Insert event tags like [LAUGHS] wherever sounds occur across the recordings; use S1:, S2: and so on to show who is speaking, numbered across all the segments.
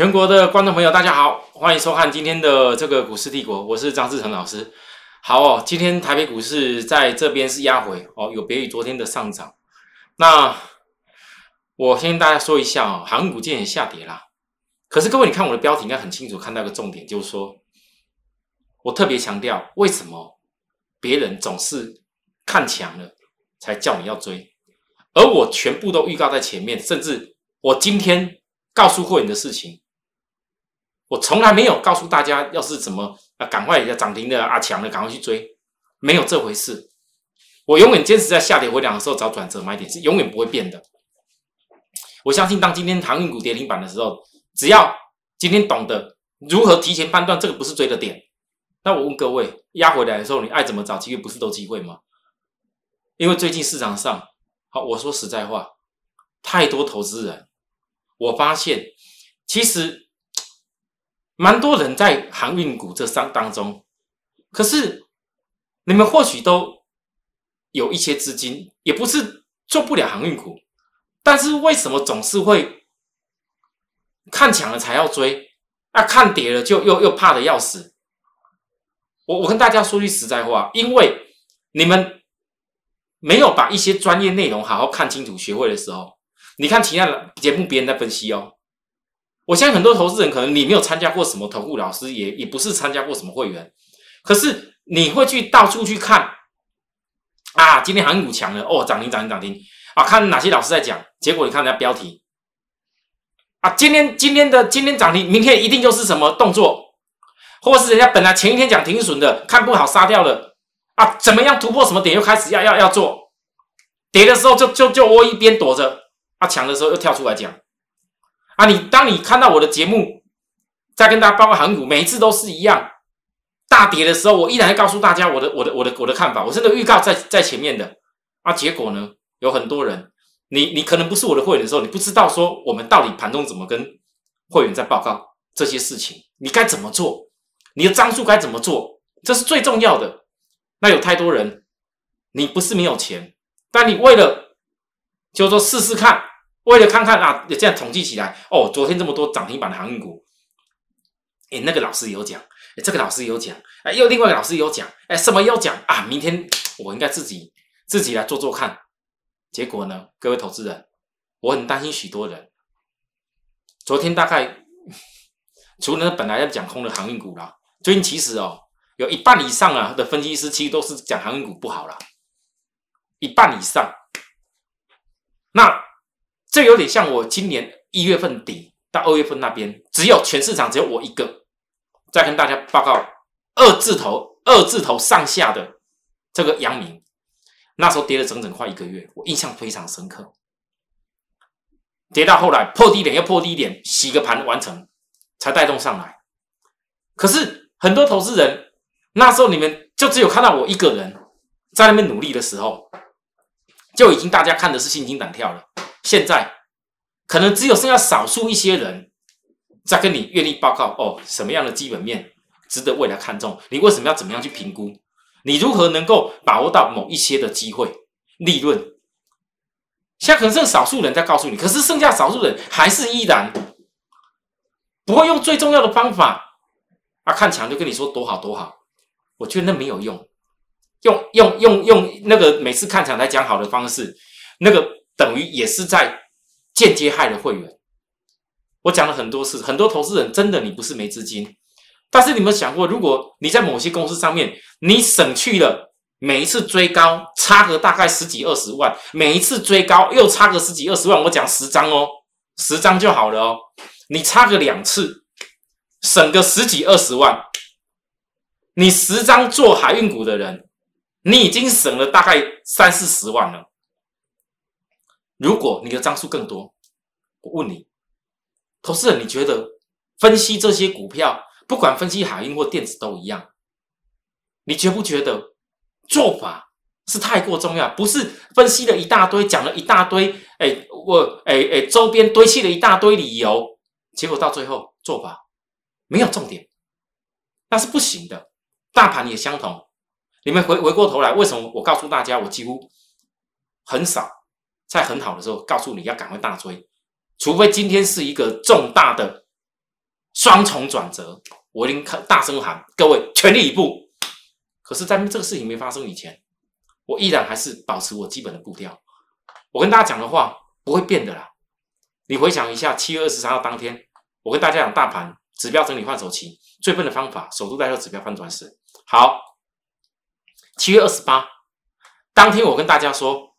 S1: 全国的观众朋友，大家好，欢迎收看今天的这个股市帝国，我是张志成老师。好哦，今天台北股市在这边是压回哦，有别于昨天的上涨。那我先跟大家说一下哦，航股今天也下跌啦。可是各位，你看我的标题应该很清楚，看到一个重点，就是说我特别强调，为什么别人总是看强了才叫你要追，而我全部都预告在前面，甚至我今天。告诉会员的事情，我从来没有告诉大家，要是怎么啊，赶快要涨停的啊，强的赶快去追，没有这回事。我永远坚持在下跌回档的时候找转折买点，是永远不会变的。我相信，当今天航运股跌停板的时候，只要今天懂得如何提前判断这个不是追的点，那我问各位，压回来的时候，你爱怎么找机会，不是都机会吗？因为最近市场上，好，我说实在话，太多投资人。我发现，其实蛮多人在航运股这三当中，可是你们或许都有一些资金，也不是做不了航运股，但是为什么总是会看强了才要追，啊，看跌了就又又怕的要死？我我跟大家说句实在话，因为你们没有把一些专业内容好好看清楚、学会的时候。你看其他的节目，别人在分析哦。我相信很多投资人可能你没有参加过什么投顾老师，也也不是参加过什么会员，可是你会去到处去看啊。今天航股强了哦，涨停涨停涨停啊！看哪些老师在讲，结果你看人家标题啊，今天今天的今天涨停，明天一定就是什么动作，或是人家本来前一天讲停损的，看不好杀掉了啊，怎么样突破什么点又开始要要要做，跌的时候就就就窝一边躲着。啊强的时候又跳出来讲，啊，你当你看到我的节目，在跟大家报告航股，每一次都是一样，大跌的时候，我依然会告诉大家我的我的我的我的看法，我真的预告在在前面的，啊，结果呢，有很多人，你你可能不是我的会员的时候，你不知道说我们到底盘中怎么跟会员在报告这些事情，你该怎么做，你的张数该怎么做，这是最重要的。那有太多人，你不是没有钱，但你为了就说试试看。为了看看啊，这样统计起来哦，昨天这么多涨停板的航运股，哎，那个老师有讲，哎，这个老师有讲，哎，又另外一个老师有讲，哎，什么有讲啊？明天我应该自己自己来做做看。结果呢，各位投资人，我很担心许多人。昨天大概 [LAUGHS] 除了本来要讲空的航运股啦，最近其实哦，有一半以上啊的分析师其实都是讲航运股不好啦，一半以上。那。这有点像我今年一月份底到二月份那边，只有全市场只有我一个在跟大家报告二字头、二字头上下的这个阳明，那时候跌了整整快一个月，我印象非常深刻。跌到后来破低点又破低点，洗个盘完成才带动上来。可是很多投资人那时候你们就只有看到我一个人在那边努力的时候，就已经大家看的是心惊胆跳了。现在可能只有剩下少数一些人在跟你愿意报告哦，什么样的基本面值得未来看重？你为什么要怎么样去评估？你如何能够把握到某一些的机会利润？现在可能剩少数人在告诉你，可是剩下少数人还是依然不会用最重要的方法啊，看墙就跟你说多好多好。我觉得那没有用，用用用用那个每次看墙来讲好的方式，那个。等于也是在间接害了会员。我讲了很多次，很多投资人真的你不是没资金，但是你们想过，如果你在某些公司上面，你省去了每一次追高差个大概十几二十万，每一次追高又差个十几二十万，我讲十张哦，十张就好了哦。你差个两次，省个十几二十万，你十张做海运股的人，你已经省了大概三四十万了。如果你的张数更多，我问你，投资人，你觉得分析这些股票，不管分析海运或电子都一样，你觉不觉得做法是太过重要？不是分析了一大堆，讲了一大堆，哎，我哎哎，周边堆砌了一大堆理由，结果到最后做法没有重点，那是不行的。大盘也相同，你们回回过头来，为什么我告诉大家，我几乎很少。在很好的时候，告诉你要赶快大追，除非今天是一个重大的双重转折，我一定大声喊，各位全力以赴。可是，在这个事情没发生以前，我依然还是保持我基本的步调。我跟大家讲的话不会变的啦。你回想一下，七月二十三号当天，我跟大家讲大盘指标整理换手期最笨的方法，守住代表指标翻转时。好，七月二十八当天，我跟大家说，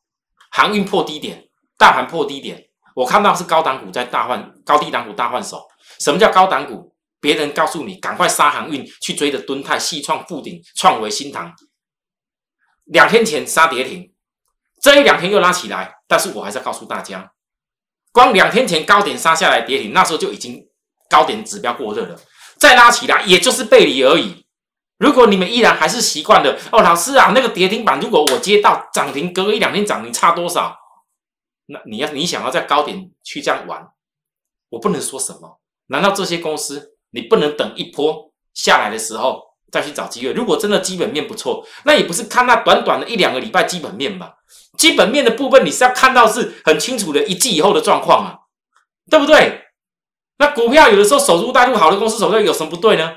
S1: 航运破低点，大盘破低点，我看到是高档股在大换，高低档股大换手。什么叫高档股？别人告诉你赶快杀航运去追的敦泰、细创、富鼎、创维、新唐，两天前杀跌停，这一两天又拉起来，但是我还是要告诉大家，光两天前高点杀下来跌停，那时候就已经高点指标过热了，再拉起来也就是背离而已。如果你们依然还是习惯的哦，老师啊，那个跌停板如果我接到涨停，隔一两天涨停差多少？那你要你想要在高点去这样玩，我不能说什么。难道这些公司？你不能等一波下来的时候再去找机会。如果真的基本面不错，那也不是看那短短的一两个礼拜基本面吧？基本面的部分你是要看到是很清楚的一季以后的状况啊，对不对？那股票有的时候守株待兔，好的公司守住有什么不对呢？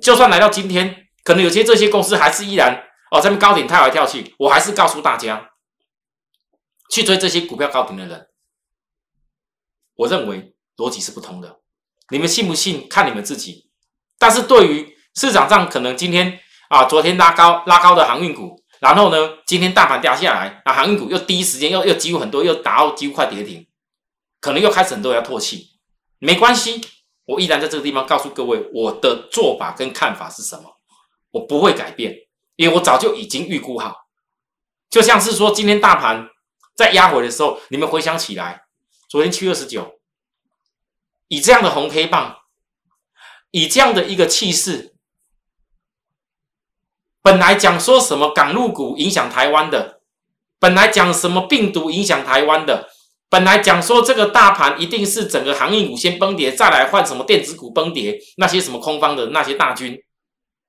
S1: 就算来到今天，可能有些这些公司还是依然哦，在高点跳来跳去，我还是告诉大家，去追这些股票高点的人，我认为逻辑是不通的。你们信不信？看你们自己。但是对于市场上可能今天啊，昨天拉高拉高的航运股，然后呢，今天大盘掉下来，那航运股又第一时间又又几乎很多，又达到几乎快跌停，可能又开始很多人要唾弃。没关系，我依然在这个地方告诉各位，我的做法跟看法是什么，我不会改变，因为我早就已经预估好。就像是说，今天大盘在压回的时候，你们回想起来，昨天七月二十九。以这样的红黑棒，以这样的一个气势，本来讲说什么港陆股影响台湾的，本来讲什么病毒影响台湾的，本来讲说这个大盘一定是整个航运股先崩跌，再来换什么电子股崩跌，那些什么空方的那些大军，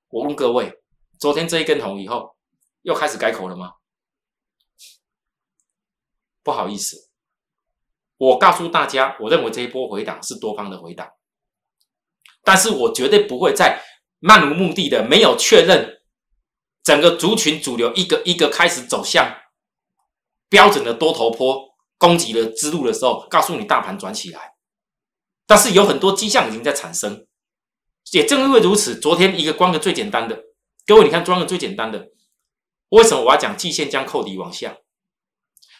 S1: 我问各位，昨天这一根红以后，又开始改口了吗？不好意思。我告诉大家，我认为这一波回档是多方的回档，但是我绝对不会在漫无目的的、没有确认整个族群主流一个一个开始走向标准的多头坡攻击的之路的时候，告诉你大盘转起来。但是有很多迹象已经在产生，也正因为如此，昨天一个光个最简单的，各位你看，装个最简单的，为什么我要讲季线将扣底往下？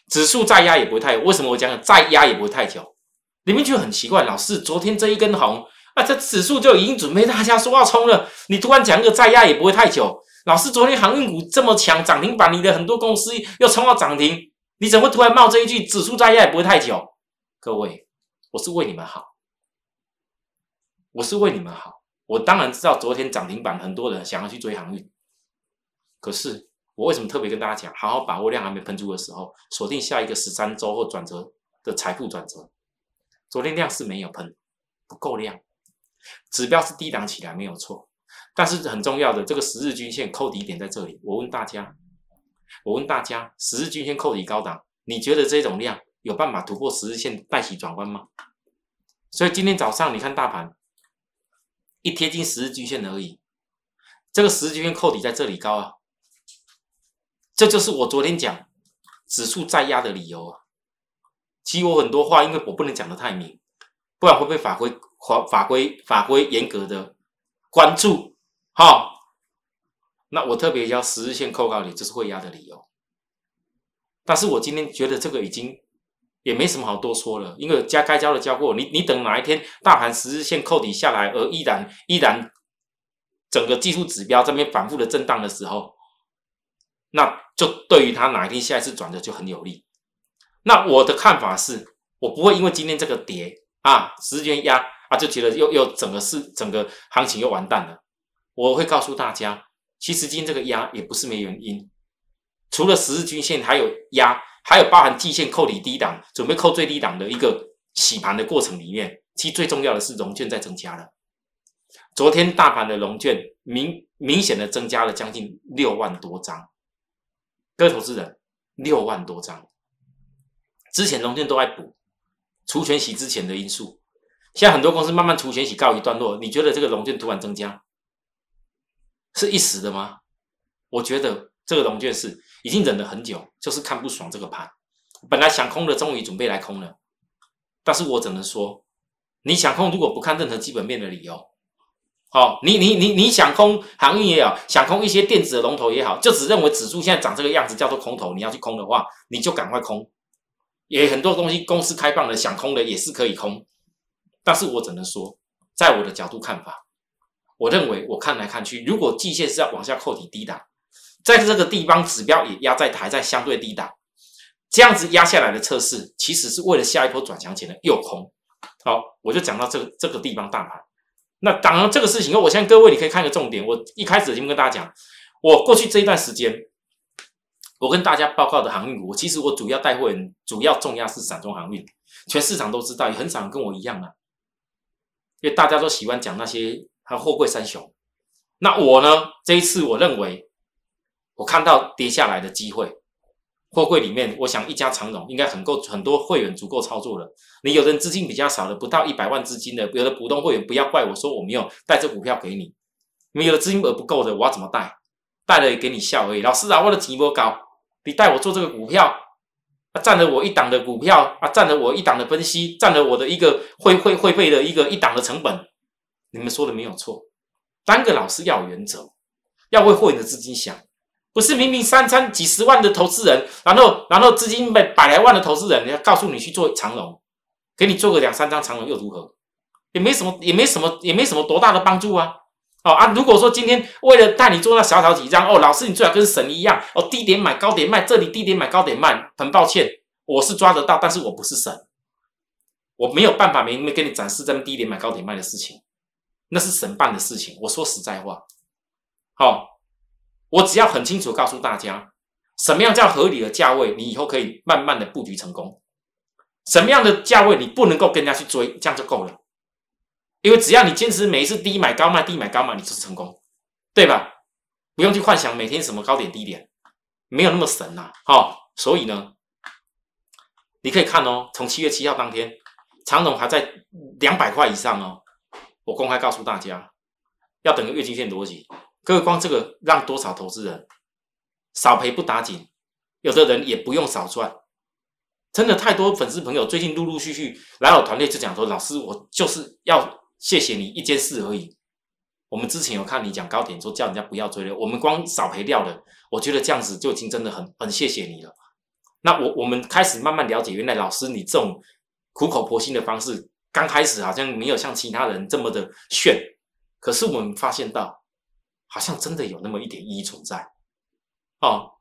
S1: 指数再压也不会太，为什么我讲再压也不会太久？你们觉得很奇怪，老师，昨天这一根红啊，这指数就已经准备大家说要冲了，你突然讲个再压也不会太久。老师，昨天航运股这么强，涨停板你的很多公司又冲到涨停，你怎么会突然冒这一句指数再压也不会太久？各位，我是为你们好，我是为你们好。我当然知道昨天涨停板很多人想要去追航运，可是。我为什么特别跟大家讲，好好把握量还没喷出的时候，锁定下一个十三周或转折的财富转折。昨天量是没有喷，不够量，指标是低档起来没有错，但是很重要的这个十日均线扣底点在这里。我问大家，我问大家，十日均线扣底高档，你觉得这种量有办法突破十日线带起转弯吗？所以今天早上你看大盘一贴近十日均线而已，这个十日均线扣底在这里高啊。这就是我昨天讲指数再压的理由啊！其实我很多话，因为我不能讲的太明，不然会被法规法法规法规严格的关注。哈，那我特别要十日线扣高点，这是会压的理由。但是我今天觉得这个已经也没什么好多说了，因为加该交的交过，你你等哪一天大盘十日线扣底下来，而依然依然整个技术指标这边反复的震荡的时候。那就对于他哪一天下一次转折就很有利。那我的看法是，我不会因为今天这个跌啊，时间压啊，就觉得又又整个是整个行情又完蛋了。我会告诉大家，其实今天这个压也不是没原因，除了十日均线还有压，还有包含季线扣底低档，准备扣最低档的一个洗盘的过程里面，其实最重要的是融券在增加了。昨天大盘的融券明明显的增加了将近六万多张。各位投资人，六万多张，之前融券都在补除权洗之前的因素，现在很多公司慢慢除权洗告一段落，你觉得这个融券突然增加是一时的吗？我觉得这个龙卷是已经忍了很久，就是看不爽这个盘，本来想空的终于准备来空了，但是我只能说，你想空如果不看任何基本面的理由。好，你你你你想空航运也好，想空一些电子的龙头也好，就只认为指数现在长这个样子叫做空头，你要去空的话，你就赶快空。也很多东西公司开放的，想空的也是可以空。但是我只能说，在我的角度看法，我认为我看来看去，如果季线是要往下扣底低档，在这个地方指标也压在还在相对低档，这样子压下来的测试，其实是为了下一波转强前的诱空。好，我就讲到这个这个地方大盘。那当然，这个事情，我相信各位你可以看个重点。我一开始已经跟大家讲，我过去这一段时间，我跟大家报告的航运股，其实我主要带货人，主要重压是散装航运。全市场都知道，也很少跟我一样啊，因为大家都喜欢讲那些还有货柜三雄。那我呢，这一次我认为，我看到跌下来的机会。货柜里面，我想一家长荣应该很够，很多会员足够操作了。你有的人资金比较少的，不到一百万资金的，有的普通会员不要怪我说我没有带这股票给你。你有的资金额不够的，我要怎么带？带了也给你笑而已。老师啊，我的钱不高，你带我做这个股票，啊，占了我一档的股票啊，占了我一档的分析，占了我的一个会会会费的一个一档的成本。你们说的没有错，当个老师要有原则，要为会员的资金想。不是明明三餐几十万的投资人，然后然后资金百百来万的投资人，你要告诉你去做长龙，给你做个两三张长龙又如何？也没什么，也没什么，也没什么多大的帮助啊！哦啊，如果说今天为了带你做那小小几张，哦，老师你最好跟神一样，哦，低点买高点卖，这里低点买高点卖，很抱歉，我是抓得到，但是我不是神，我没有办法明明给你展示这么低点买高点卖的事情，那是神办的事情。我说实在话，好。我只要很清楚告诉大家，什么样叫合理的价位，你以后可以慢慢的布局成功。什么样的价位你不能够跟人家去追，这样就够了。因为只要你坚持每一次低买高卖，低买高卖，你就是成功，对吧？不用去幻想每天什么高点低点，没有那么神呐。好，所以呢，你可以看哦，从七月七号当天，长总还在两百块以上哦。我公开告诉大家，要等个月经线逻辑。各位，光这个让多少投资人少赔不打紧，有的人也不用少赚，真的太多粉丝朋友最近陆陆续续来我团队就讲说，老师，我就是要谢谢你一件事而已。我们之前有看你讲高点，说叫人家不要追了，我们光少赔掉了，我觉得这样子就已经真的很很谢谢你了。那我我们开始慢慢了解，原来老师你这种苦口婆心的方式，刚开始好像没有像其他人这么的炫，可是我们发现到。好像真的有那么一点意义存在，哦，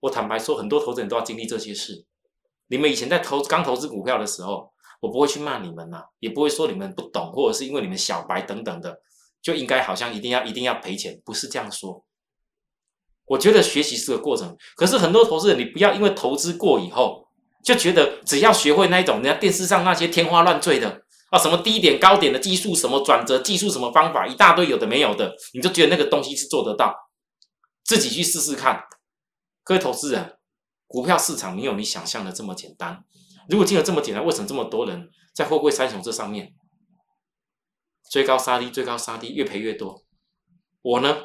S1: 我坦白说，很多投资人都要经历这些事。你们以前在投刚投资股票的时候，我不会去骂你们呐，也不会说你们不懂，或者是因为你们小白等等的，就应该好像一定要一定要赔钱，不是这样说。我觉得学习是个过程，可是很多投资人，你不要因为投资过以后，就觉得只要学会那一种人家电视上那些天花乱坠的。啊，什么低点高点的技术，什么转折技术，什么方法，一大堆有的没有的，你就觉得那个东西是做得到，自己去试试看。各位投资人，股票市场没有你想象的这么简单。如果真的这么简单，为什么这么多人在货柜三雄这上面追高杀低，追高杀低，越赔越多？我呢，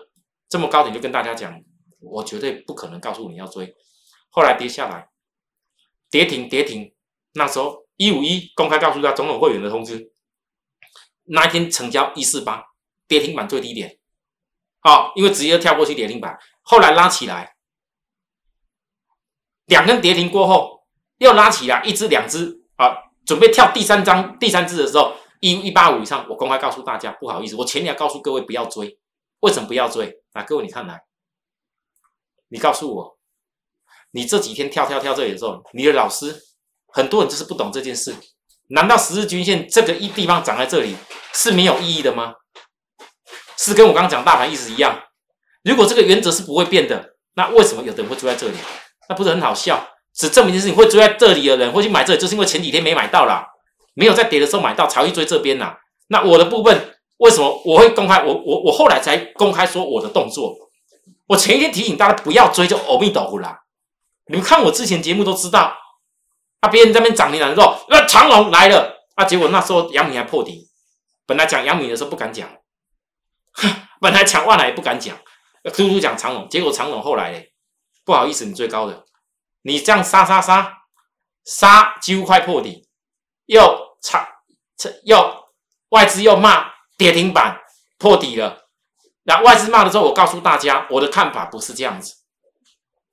S1: 这么高点就跟大家讲，我绝对不可能告诉你要追。后来跌下来，跌停跌停，那时候。一五一公开告诉他总统会员的通知，那一天成交一四八，跌停板最低点，好，因为直接跳过去跌停板，后来拉起来，两根跌停过后又拉起来，一只两只。啊，准备跳第三张第三只的时候，一一八五以上，我公开告诉大家，不好意思，我前年告诉各位不要追，为什么不要追？啊，各位你看来，你告诉我，你这几天跳跳跳这里的时候，你的老师。很多人就是不懂这件事，难道十日均线这个一地方长在这里是没有意义的吗？是跟我刚刚讲大盘意思一样？如果这个原则是不会变的，那为什么有的人会追在这里？那不是很好笑？只证明的是你会追在这里的人会去买这里，就是因为前几天没买到啦，没有在跌的时候买到才会追这边呐。那我的部分为什么我会公开？我我我后来才公开说我的动作。我前一天提醒大家不要追，就阿弥陀佛啦。你们看我之前节目都知道。啊！别人这边涨停板的时候，那长龙来了，啊，结果那时候阳明还破底，本来讲阳明的时候不敢讲，[LAUGHS] 本来讲万来也不敢讲，突突讲长龙，结果长龙后来嘞，不好意思，你最高的，你这样杀杀杀杀，几乎快破底，又差又外资又骂跌停板破底了，那外资骂的时候，我告诉大家，我的看法不是这样子，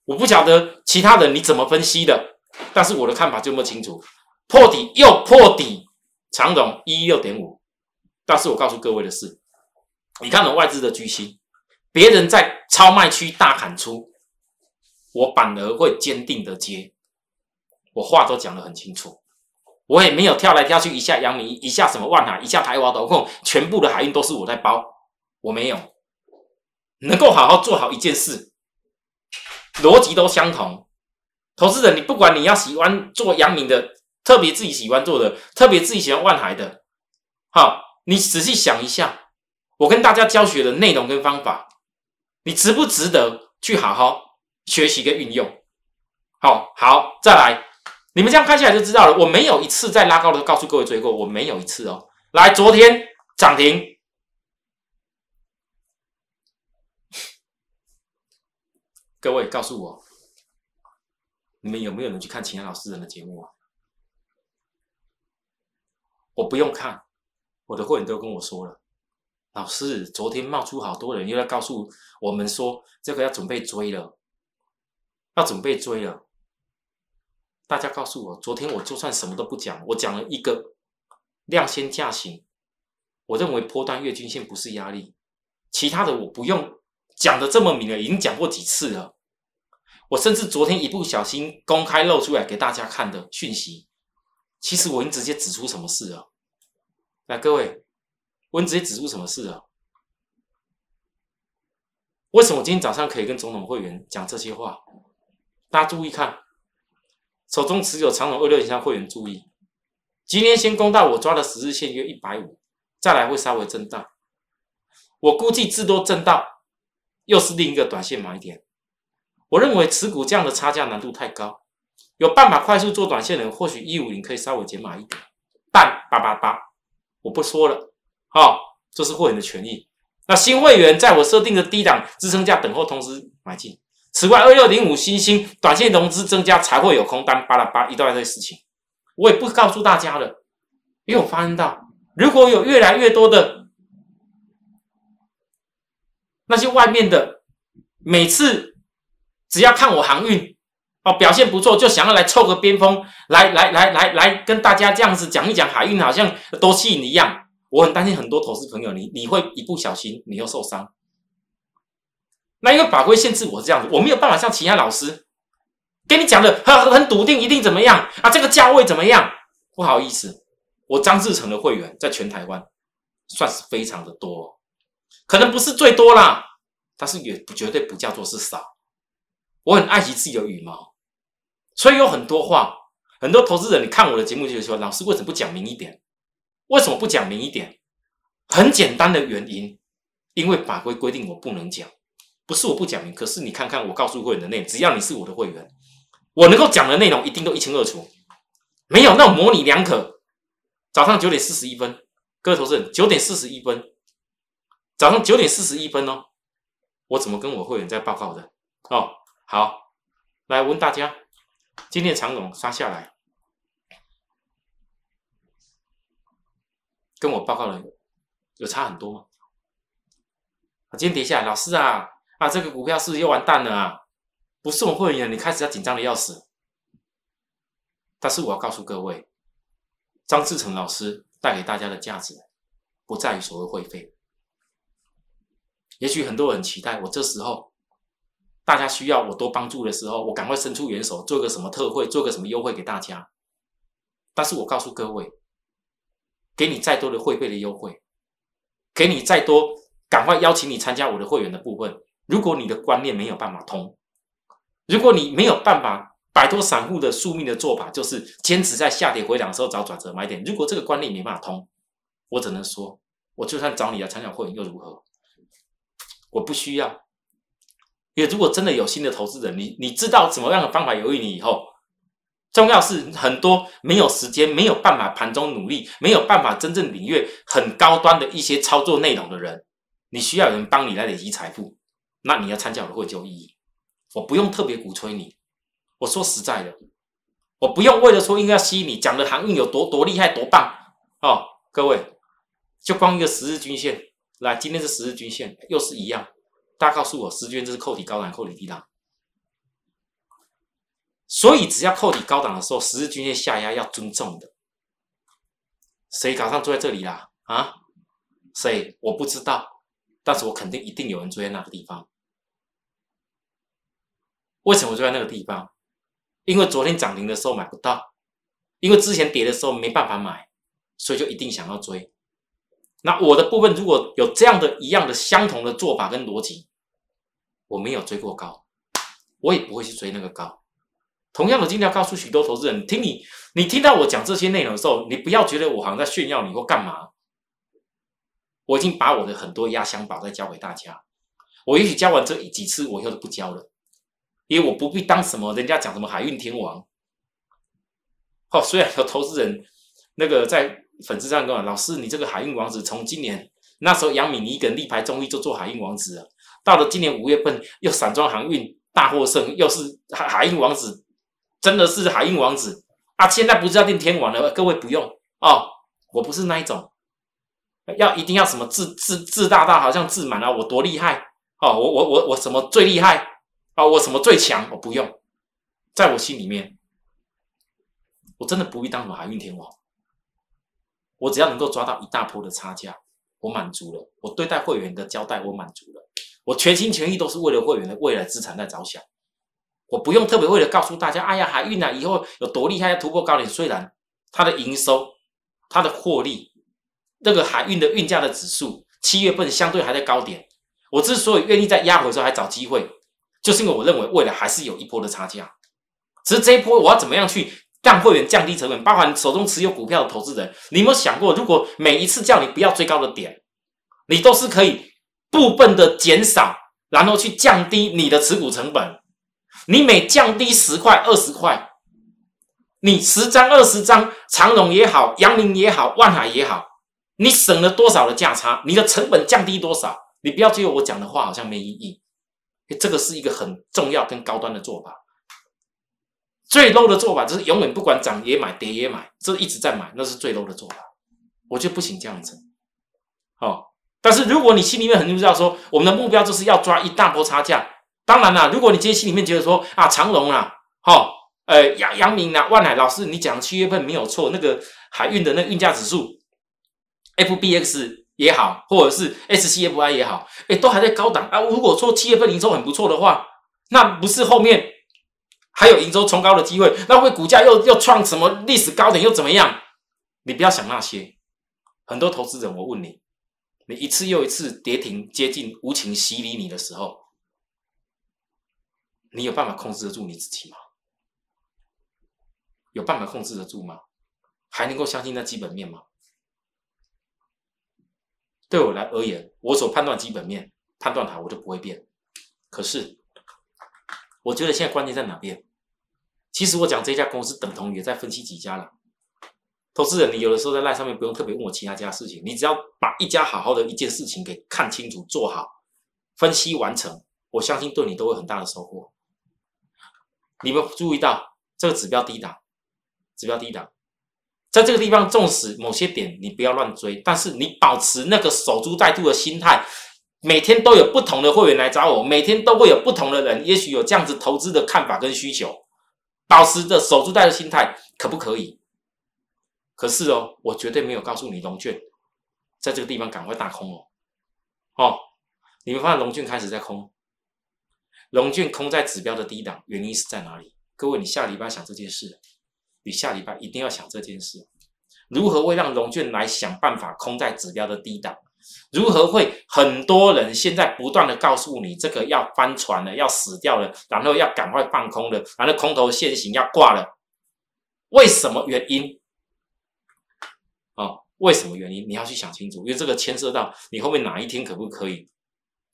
S1: 我不晓得其他人你怎么分析的，但是我的看法就这么清楚，破底又破底。长荣一六点五，但是我告诉各位的是，你看懂外资的居心，别人在超卖区大砍出，我反而会坚定的接，我话都讲得很清楚，我也没有跳来跳去，一下阳明，一下什么万海，一下台华投控，全部的海运都是我在包，我没有，能够好好做好一件事，逻辑都相同，投资人，你不管你要喜欢做阳明的。特别自己喜欢做的，特别自己喜欢万海的，好，你仔细想一下，我跟大家教学的内容跟方法，你值不值得去好好学习跟运用？好好，再来，你们这样看下来就知道了。我没有一次在拉高的告诉各位追过，我没有一次哦。来，昨天涨停，各位告诉我，你们有没有人去看其他老师人的节目啊？我不用看，我的会员都跟我说了，老师，昨天冒出好多人又要告诉我们说，这个要准备追了，要准备追了。大家告诉我，昨天我就算什么都不讲，我讲了一个量先价行，我认为波段月均线不是压力，其他的我不用讲的这么明了，已经讲过几次了。我甚至昨天一不小心公开露出来给大家看的讯息。其实我已经直接指出什么事了，来各位，我已经直接指出什么事了？为什么今天早上可以跟总统会员讲这些话？大家注意看，手中持有长荣二六以上会员注意，今天先攻到我抓的十日线约一百五，再来会稍微震荡，我估计至多震荡又是另一个短线买点。我认为持股这样的差价难度太高。有办法快速做短线的人，或许一五零可以稍微减码一点，但八八八我不说了，好，这是会员的权益。那新会员在我设定的低档支撑价等候通知买进。此外，二六零五新兴短线融资增加才会有空单，巴拉巴一大堆事情，我也不告诉大家了，因为我发现到如果有越来越多的那些外面的，每次只要看我航运。哦，表现不错，就想要来凑个边锋，来来来来来跟大家这样子讲一讲海运，好像多吸引一样。我很担心很多投资朋友，你你会一不小心你又受伤。那因为法规限制我是这样子，我没有办法像其他老师跟你讲的很很笃定，一定怎么样啊？这个价位怎么样？不好意思，我张志成的会员在全台湾算是非常的多，可能不是最多啦，但是也绝对不叫做是少。我很爱惜自己的羽毛。所以有很多话，很多投资人，你看我的节目就说：“老师为什么不讲明一点？为什么不讲明一点？”很简单的原因，因为法规规定我不能讲，不是我不讲明。可是你看看我告诉会员的内容，只要你是我的会员，我能够讲的内容一定都一清二楚，没有那种模棱两可。早上九点四十一分，各位投资人，九点四十一分，早上九点四十一分哦，我怎么跟我会员在报告的？哦，好，来问大家。今天长龙杀下来，跟我报告的有差很多吗？今天跌下来，老师啊啊，这个股票是不是又完蛋了啊？不是我会员，你开始要紧张的要死。但是我要告诉各位，张志成老师带给大家的价值，不在于所谓会费。也许很多人期待我这时候。大家需要我多帮助的时候，我赶快伸出援手，做个什么特惠，做个什么优惠给大家。但是我告诉各位，给你再多的会费的优惠，给你再多赶快邀请你参加我的会员的部分，如果你的观念没有办法通，如果你没有办法摆脱散户的宿命的做法，就是坚持在下跌回档的时候找转折买点。如果这个观念没办法通，我只能说，我就算找你来参加会员又如何？我不需要。也如果真的有新的投资人，你你知道怎么样的方法有益你以后，重要是很多没有时间、没有办法盘中努力、没有办法真正领略很高端的一些操作内容的人，你需要有人帮你来累积财富，那你要参加我的会就有意义。我不用特别鼓吹你，我说实在的，我不用为了说应该吸引你讲的航运有多多厉害多棒哦，各位，就光一个十日均线，来，今天是十日均线，又是一样，大家告诉我，十均这是扣底高档，扣底低档。所以，只要扣底高档的时候，十日均线下压要尊重的。谁早上坐在这里啦？啊？谁？我不知道，但是我肯定一定有人坐在那个地方。为什么坐在那个地方？因为昨天涨停的时候买不到，因为之前跌的时候没办法买，所以就一定想要追。那我的部分如果有这样的一样的相同的做法跟逻辑，我没有追过高，我也不会去追那个高。同样的，今天要告诉许多投资人，听你，你听到我讲这些内容的时候，你不要觉得我好像在炫耀你或干嘛。我已经把我的很多压箱宝再教给大家，我也许教完这几次，我以后都不教了，因为我不必当什么人家讲什么海运天王。哦，虽然有投资人那个在粉丝上跟我老师，你这个海运王子从今年那时候杨敏一个人力排中医就做海运王子了，到了今年五月份又散装航运大获胜，又是海海运王子。真的是海运王子啊！现在不是要变天王了，各位不用哦，我不是那一种，要一定要什么自自自大到好像自满啊，我多厉害哦，我我我我什么最厉害啊？我什么最强？我不用，在我心里面，我真的不必当什么海运天王，我只要能够抓到一大波的差价，我满足了。我对待会员的交代，我满足了。我全心全意都是为了会员的未来资产在着想。我不用特别为了告诉大家，哎呀，海运啊，以后有多厉害，要突破高点。虽然它的营收、它的获利，那个海运的运价的指数，七月份相对还在高点。我之所以愿意在压回的时候还找机会，就是因为我认为未来还是有一波的差价。只是这一波，我要怎么样去让会员降低成本？包含手中持有股票的投资人，你有没有想过，如果每一次叫你不要追高的点，你都是可以部分的减少，然后去降低你的持股成本？你每降低十块、二十块，你十张、二十张，长荣也好，阳明也好，万海也好，你省了多少的价差？你的成本降低多少？你不要觉得我讲的话好像没意义，这个是一个很重要跟高端的做法。最 low 的做法就是永远不管涨也买，跌也买，这一直在买，那是最 low 的做法。我觉得不行这样子。哦，但是如果你心里面很知道，说我们的目标就是要抓一大波差价。当然啦，如果你今天心里面觉得说啊，长隆啊，好，呃，杨杨明啊，万海老师，你讲七月份没有错，那个海运的那个运价指数，FBX 也好，或者是 SCFI 也好，哎，都还在高档啊。如果说七月份营收很不错的话，那不是后面还有营收冲高的机会？那会股价又又创什么历史高点又怎么样？你不要想那些。很多投资人，我问你，你一次又一次跌停接近无情洗礼你的时候。你有办法控制得住你自己吗？有办法控制得住吗？还能够相信那基本面吗？对我来而言，我所判断基本面判断好，我就不会变。可是，我觉得现在关键在哪边？其实我讲这家公司等同于在分析几家了。投资人，你有的时候在赖上面不用特别问我其他家事情，你只要把一家好好的一件事情给看清楚、做好、分析完成，我相信对你都有很大的收获。你们注意到这个指标低档，指标低档，在这个地方，纵使某些点你不要乱追，但是你保持那个守株待兔的心态。每天都有不同的会员来找我，每天都会有不同的人，也许有这样子投资的看法跟需求，保持着守株待的心态，可不可以？可是哦，我绝对没有告诉你龙卷在这个地方赶快大空哦，哦，你们发现龙卷开始在空。龙卷空在指标的低档，原因是在哪里？各位，你下礼拜想这件事，你下礼拜一定要想这件事，如何会让龙卷来想办法空在指标的低档？如何会很多人现在不断的告诉你这个要翻船了，要死掉了，然后要赶快放空了，然后空头现行要挂了？为什么原因？哦，为什么原因？你要去想清楚，因为这个牵涉到你后面哪一天可不可以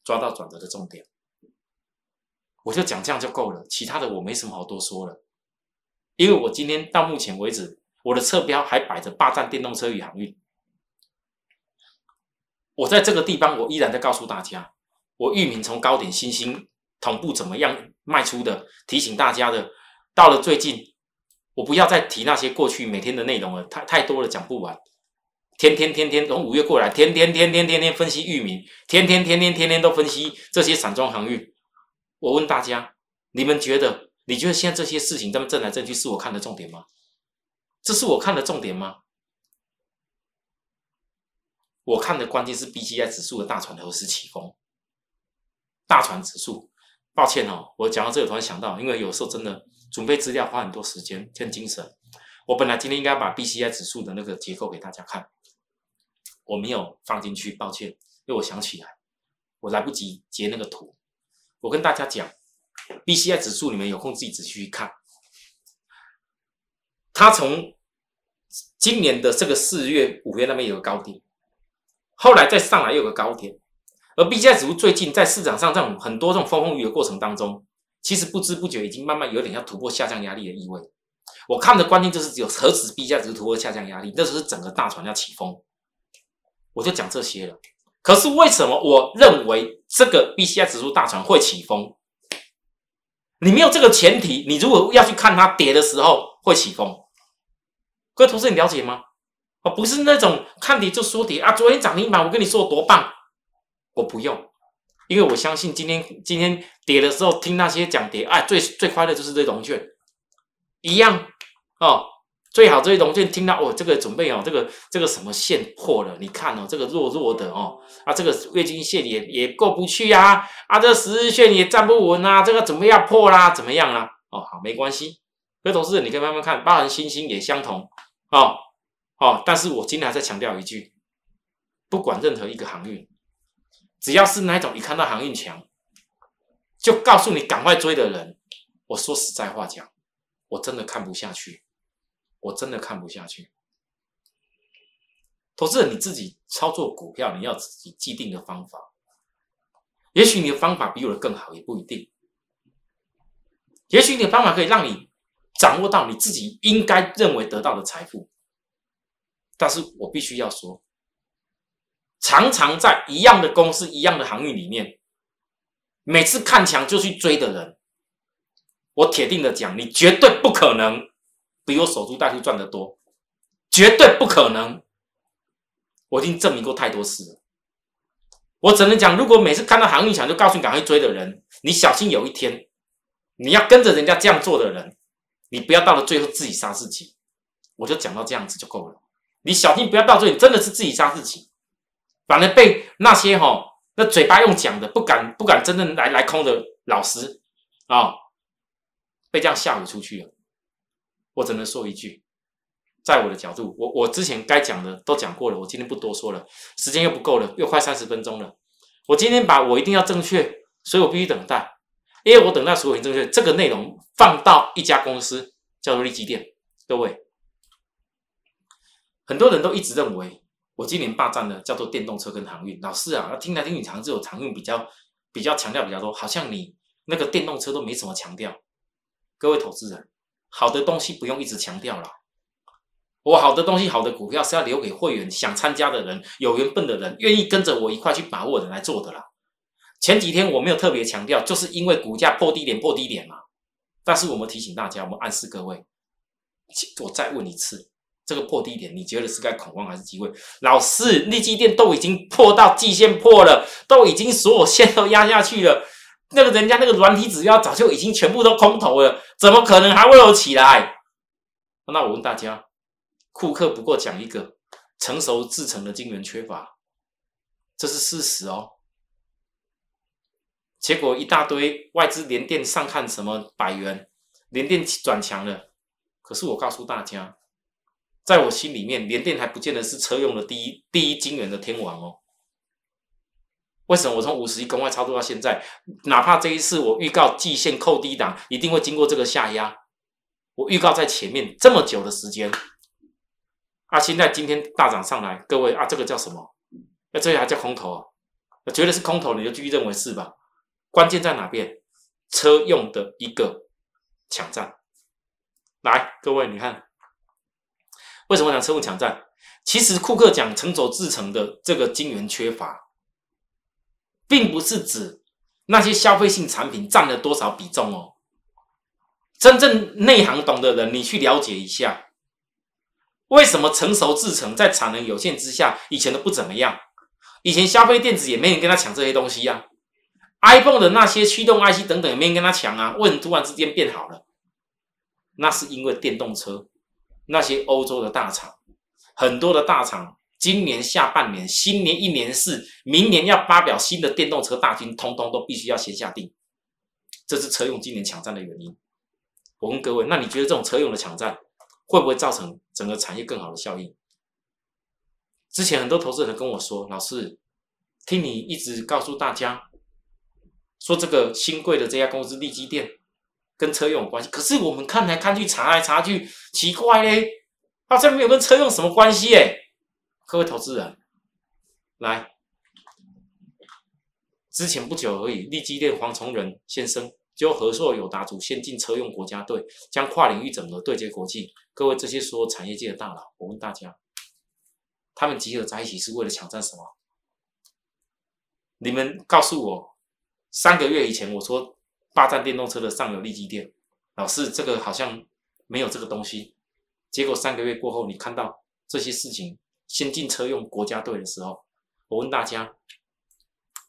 S1: 抓到转折的重点。我就讲这样就够了，其他的我没什么好多说了。因为我今天到目前为止，我的侧标还摆着霸占电动车与航运。我在这个地方，我依然在告诉大家，我域名从高点新兴同步怎么样卖出的，提醒大家的。到了最近，我不要再提那些过去每天的内容了，太太多了，讲不完。天天天天从五月过来，天天天天天天分析域名，天天天天天天都分析这些散装航运。我问大家，你们觉得？你觉得现在这些事情这么震来震去，是我看的重点吗？这是我看的重点吗？我看的关键是 B C I 指数的大船何时起风？大船指数，抱歉哦，我讲到这个突然想到，因为有时候真的准备资料花很多时间跟精神。我本来今天应该把 B C I 指数的那个结构给大家看，我没有放进去，抱歉，因为我想起来，我来不及截那个图。我跟大家讲。B C I 指数，你们有空自己仔细去看。它从今年的这个四月、五月那边有个高点，后来再上来又有个高点。而 B C I 指数最近在市场上这种很多这种风风雨雨的过程当中，其实不知不觉已经慢慢有点要突破下降压力的意味。我看的关键就是只有何止 B C I 指数突破下降压力，那就是整个大船要起风。我就讲这些了。可是为什么我认为这个 B C I 指数大船会起风？你没有这个前提，你如果要去看它跌的时候会起风，各位同事你了解吗？哦，不是那种看跌就说跌啊！昨天涨停板，我跟你说多棒，我不用，因为我相信今天今天跌的时候听那些讲跌，哎，最最快的就是这融券一样哦。最好这些龙券听到哦，这个准备哦，这个这个什么线破了？你看哦，这个弱弱的哦，啊，这个月经线也也过不去呀，啊，这十日线也站不稳啊，这个准备要破啦，怎么样啦？哦，好，没关系，各位同事，你可以慢慢看，包含星星也相同哦哦。但是我今天还在强调一句，不管任何一个航运，只要是那种一看到航运强，就告诉你赶快追的人，我说实在话讲，我真的看不下去。我真的看不下去。投资人，你自己操作股票，你要自己既定的方法。也许你的方法比我的更好，也不一定。也许你的方法可以让你掌握到你自己应该认为得到的财富。但是我必须要说，常常在一样的公司、一样的行业里面，每次看强就去追的人，我铁定的讲，你绝对不可能。比我守株待兔赚得多，绝对不可能！我已经证明过太多次了。我只能讲，如果每次看到行情强就告诉你赶快追的人，你小心有一天你要跟着人家这样做的人，你不要到了最后自己杀自己。我就讲到这样子就够了。你小心不要到最后真的是自己杀自己，反而被那些哈那嘴巴用讲的不敢不敢真正来来空的老师啊，被这样吓唬出去了。我只能说一句，在我的角度，我我之前该讲的都讲过了，我今天不多说了，时间又不够了，又快三十分钟了。我今天把我一定要正确，所以我必须等待，因为我等待所有很正确这个内容放到一家公司叫做利基店。各位，很多人都一直认为我今年霸占的叫做电动车跟航运。老师啊，听来听去，常只有航运比较比较强调比较多，好像你那个电动车都没什么强调。各位投资人。好的东西不用一直强调了，我好的东西、好的股票是要留给会员、想参加的人、有缘分的人、愿意跟着我一块去把握的人来做的啦。前几天我没有特别强调，就是因为股价破低点、破低点嘛。但是我们提醒大家，我们暗示各位，我再问一次，这个破低点，你觉得是该恐慌还是机会？老师，利基电都已经破到季线破了，都已经所有线都压下去了。那个人家那个软体指标早就已经全部都空头了，怎么可能还会有起来？那我问大家，库克不过讲一个成熟制成的晶圆缺乏，这是事实哦。结果一大堆外资连电上看什么百元，连电转强了。可是我告诉大家，在我心里面，连电还不见得是车用的第一第一晶圆的天王哦。为什么我从五十亿公外操作到现在，哪怕这一次我预告季线扣低档，一定会经过这个下压，我预告在前面这么久的时间，啊，现在今天大涨上来，各位啊，这个叫什么？那这还叫空头啊？那绝对是空头，你就继续认为是吧？关键在哪边？车用的一个抢占，来，各位，你看，为什么讲车用抢占？其实库克讲成熟制成的这个晶圆缺乏，并不是指那些消费性产品占了多少比重哦。真正内行懂的人，你去了解一下，为什么成熟制成在产能有限之下，以前都不怎么样？以前消费电子也没人跟他抢这些东西呀，iPhone 的那些驱动 IC 等等也没人跟他抢啊。为什么突然之间变好了？那是因为电动车那些欧洲的大厂，很多的大厂今年下半年、新年一年是，明年要发表新的电动车大军，通通都必须要先下定，这是车用今年抢占的原因。我问各位，那你觉得这种车用的抢占会不会造成整个产业更好的效应？之前很多投资人跟我说：“老师，听你一直告诉大家说这个新贵的这家公司利基电跟车用有关系，可是我们看来看去查来查去，奇怪嘞，好像没有跟车用什么关系哎。”各位投资人，来，之前不久而已，利基电黄崇仁先生。就合作友达组先进车用国家队，将跨领域整合对接国际。各位这些所有产业界的大佬，我问大家，他们集合在一起是为了抢占什么？你们告诉我，三个月以前我说霸占电动车的上游利基电，老师这个好像没有这个东西。结果三个月过后，你看到这些事情，先进车用国家队的时候，我问大家，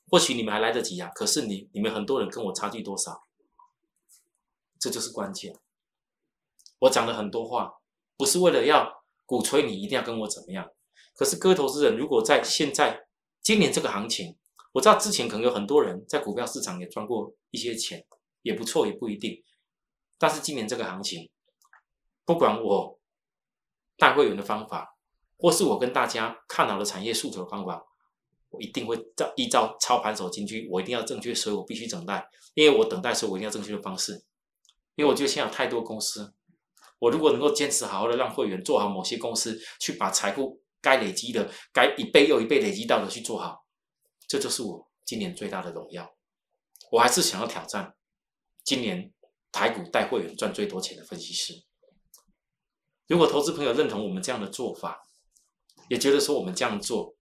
S1: 或许你们还来得及啊，可是你你们很多人跟我差距多少？这就是关键。我讲了很多话，不是为了要鼓吹你一定要跟我怎么样。可是各位投资人，如果在现在今年这个行情，我知道之前可能有很多人在股票市场也赚过一些钱，也不错，也不一定。但是今年这个行情，不管我带会员的方法，或是我跟大家看好的产业诉求的方法，我一定会照依照操盘手进去，我一定要正确，所以我必须等待，因为我等待时我一定要正确的方式。因为我觉得现在有太多公司，我如果能够坚持好好的让会员做好某些公司，去把财富该累积的、该一倍又一倍累积到的去做好，这就是我今年最大的荣耀。我还是想要挑战今年台股带会员赚最多钱的分析师。如果投资朋友认同我们这样的做法，也觉得说我们这样做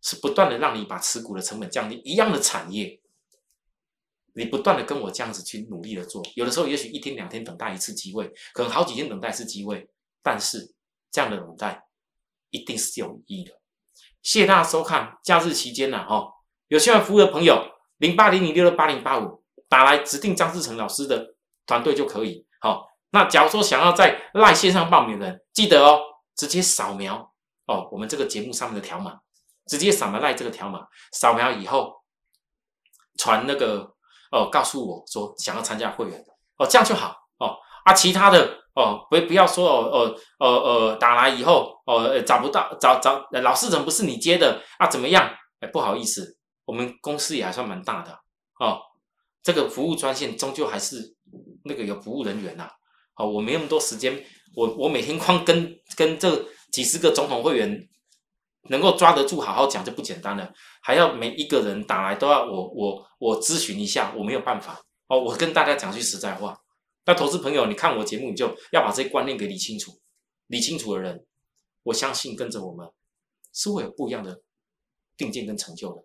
S1: 是不断的让你把持股的成本降低，一样的产业。你不断的跟我这样子去努力的做，有的时候也许一天两天等待一次机会，可能好几天等待一次机会，但是这样的等待一定是有意义的。谢谢大家收看，假日期间呢，哈，有需要服务的朋友，零八零零六六八零八五打来指定张志成老师的团队就可以。好，那假如说想要在赖线上报名的人，记得哦，直接扫描哦，我们这个节目上面的条码，直接扫描赖这个条码，扫描以后传那个。哦，告诉我说想要参加会员哦，这样就好哦。啊，其他的哦，不不要说哦，呃呃呃，打来以后哦，找不到，找找老师怎么不是你接的啊？怎么样？哎，不好意思，我们公司也还算蛮大的哦。这个服务专线终究还是那个有服务人员呐。哦，我没那么多时间，我我每天光跟跟这几十个总统会员。能够抓得住，好好讲就不简单了，还要每一个人打来都要我我我咨询一下，我没有办法哦。我跟大家讲句实在话，那投资朋友，你看我节目，你就要把这些观念给理清楚，理清楚的人，我相信跟着我们是会有不一样的定见跟成就的。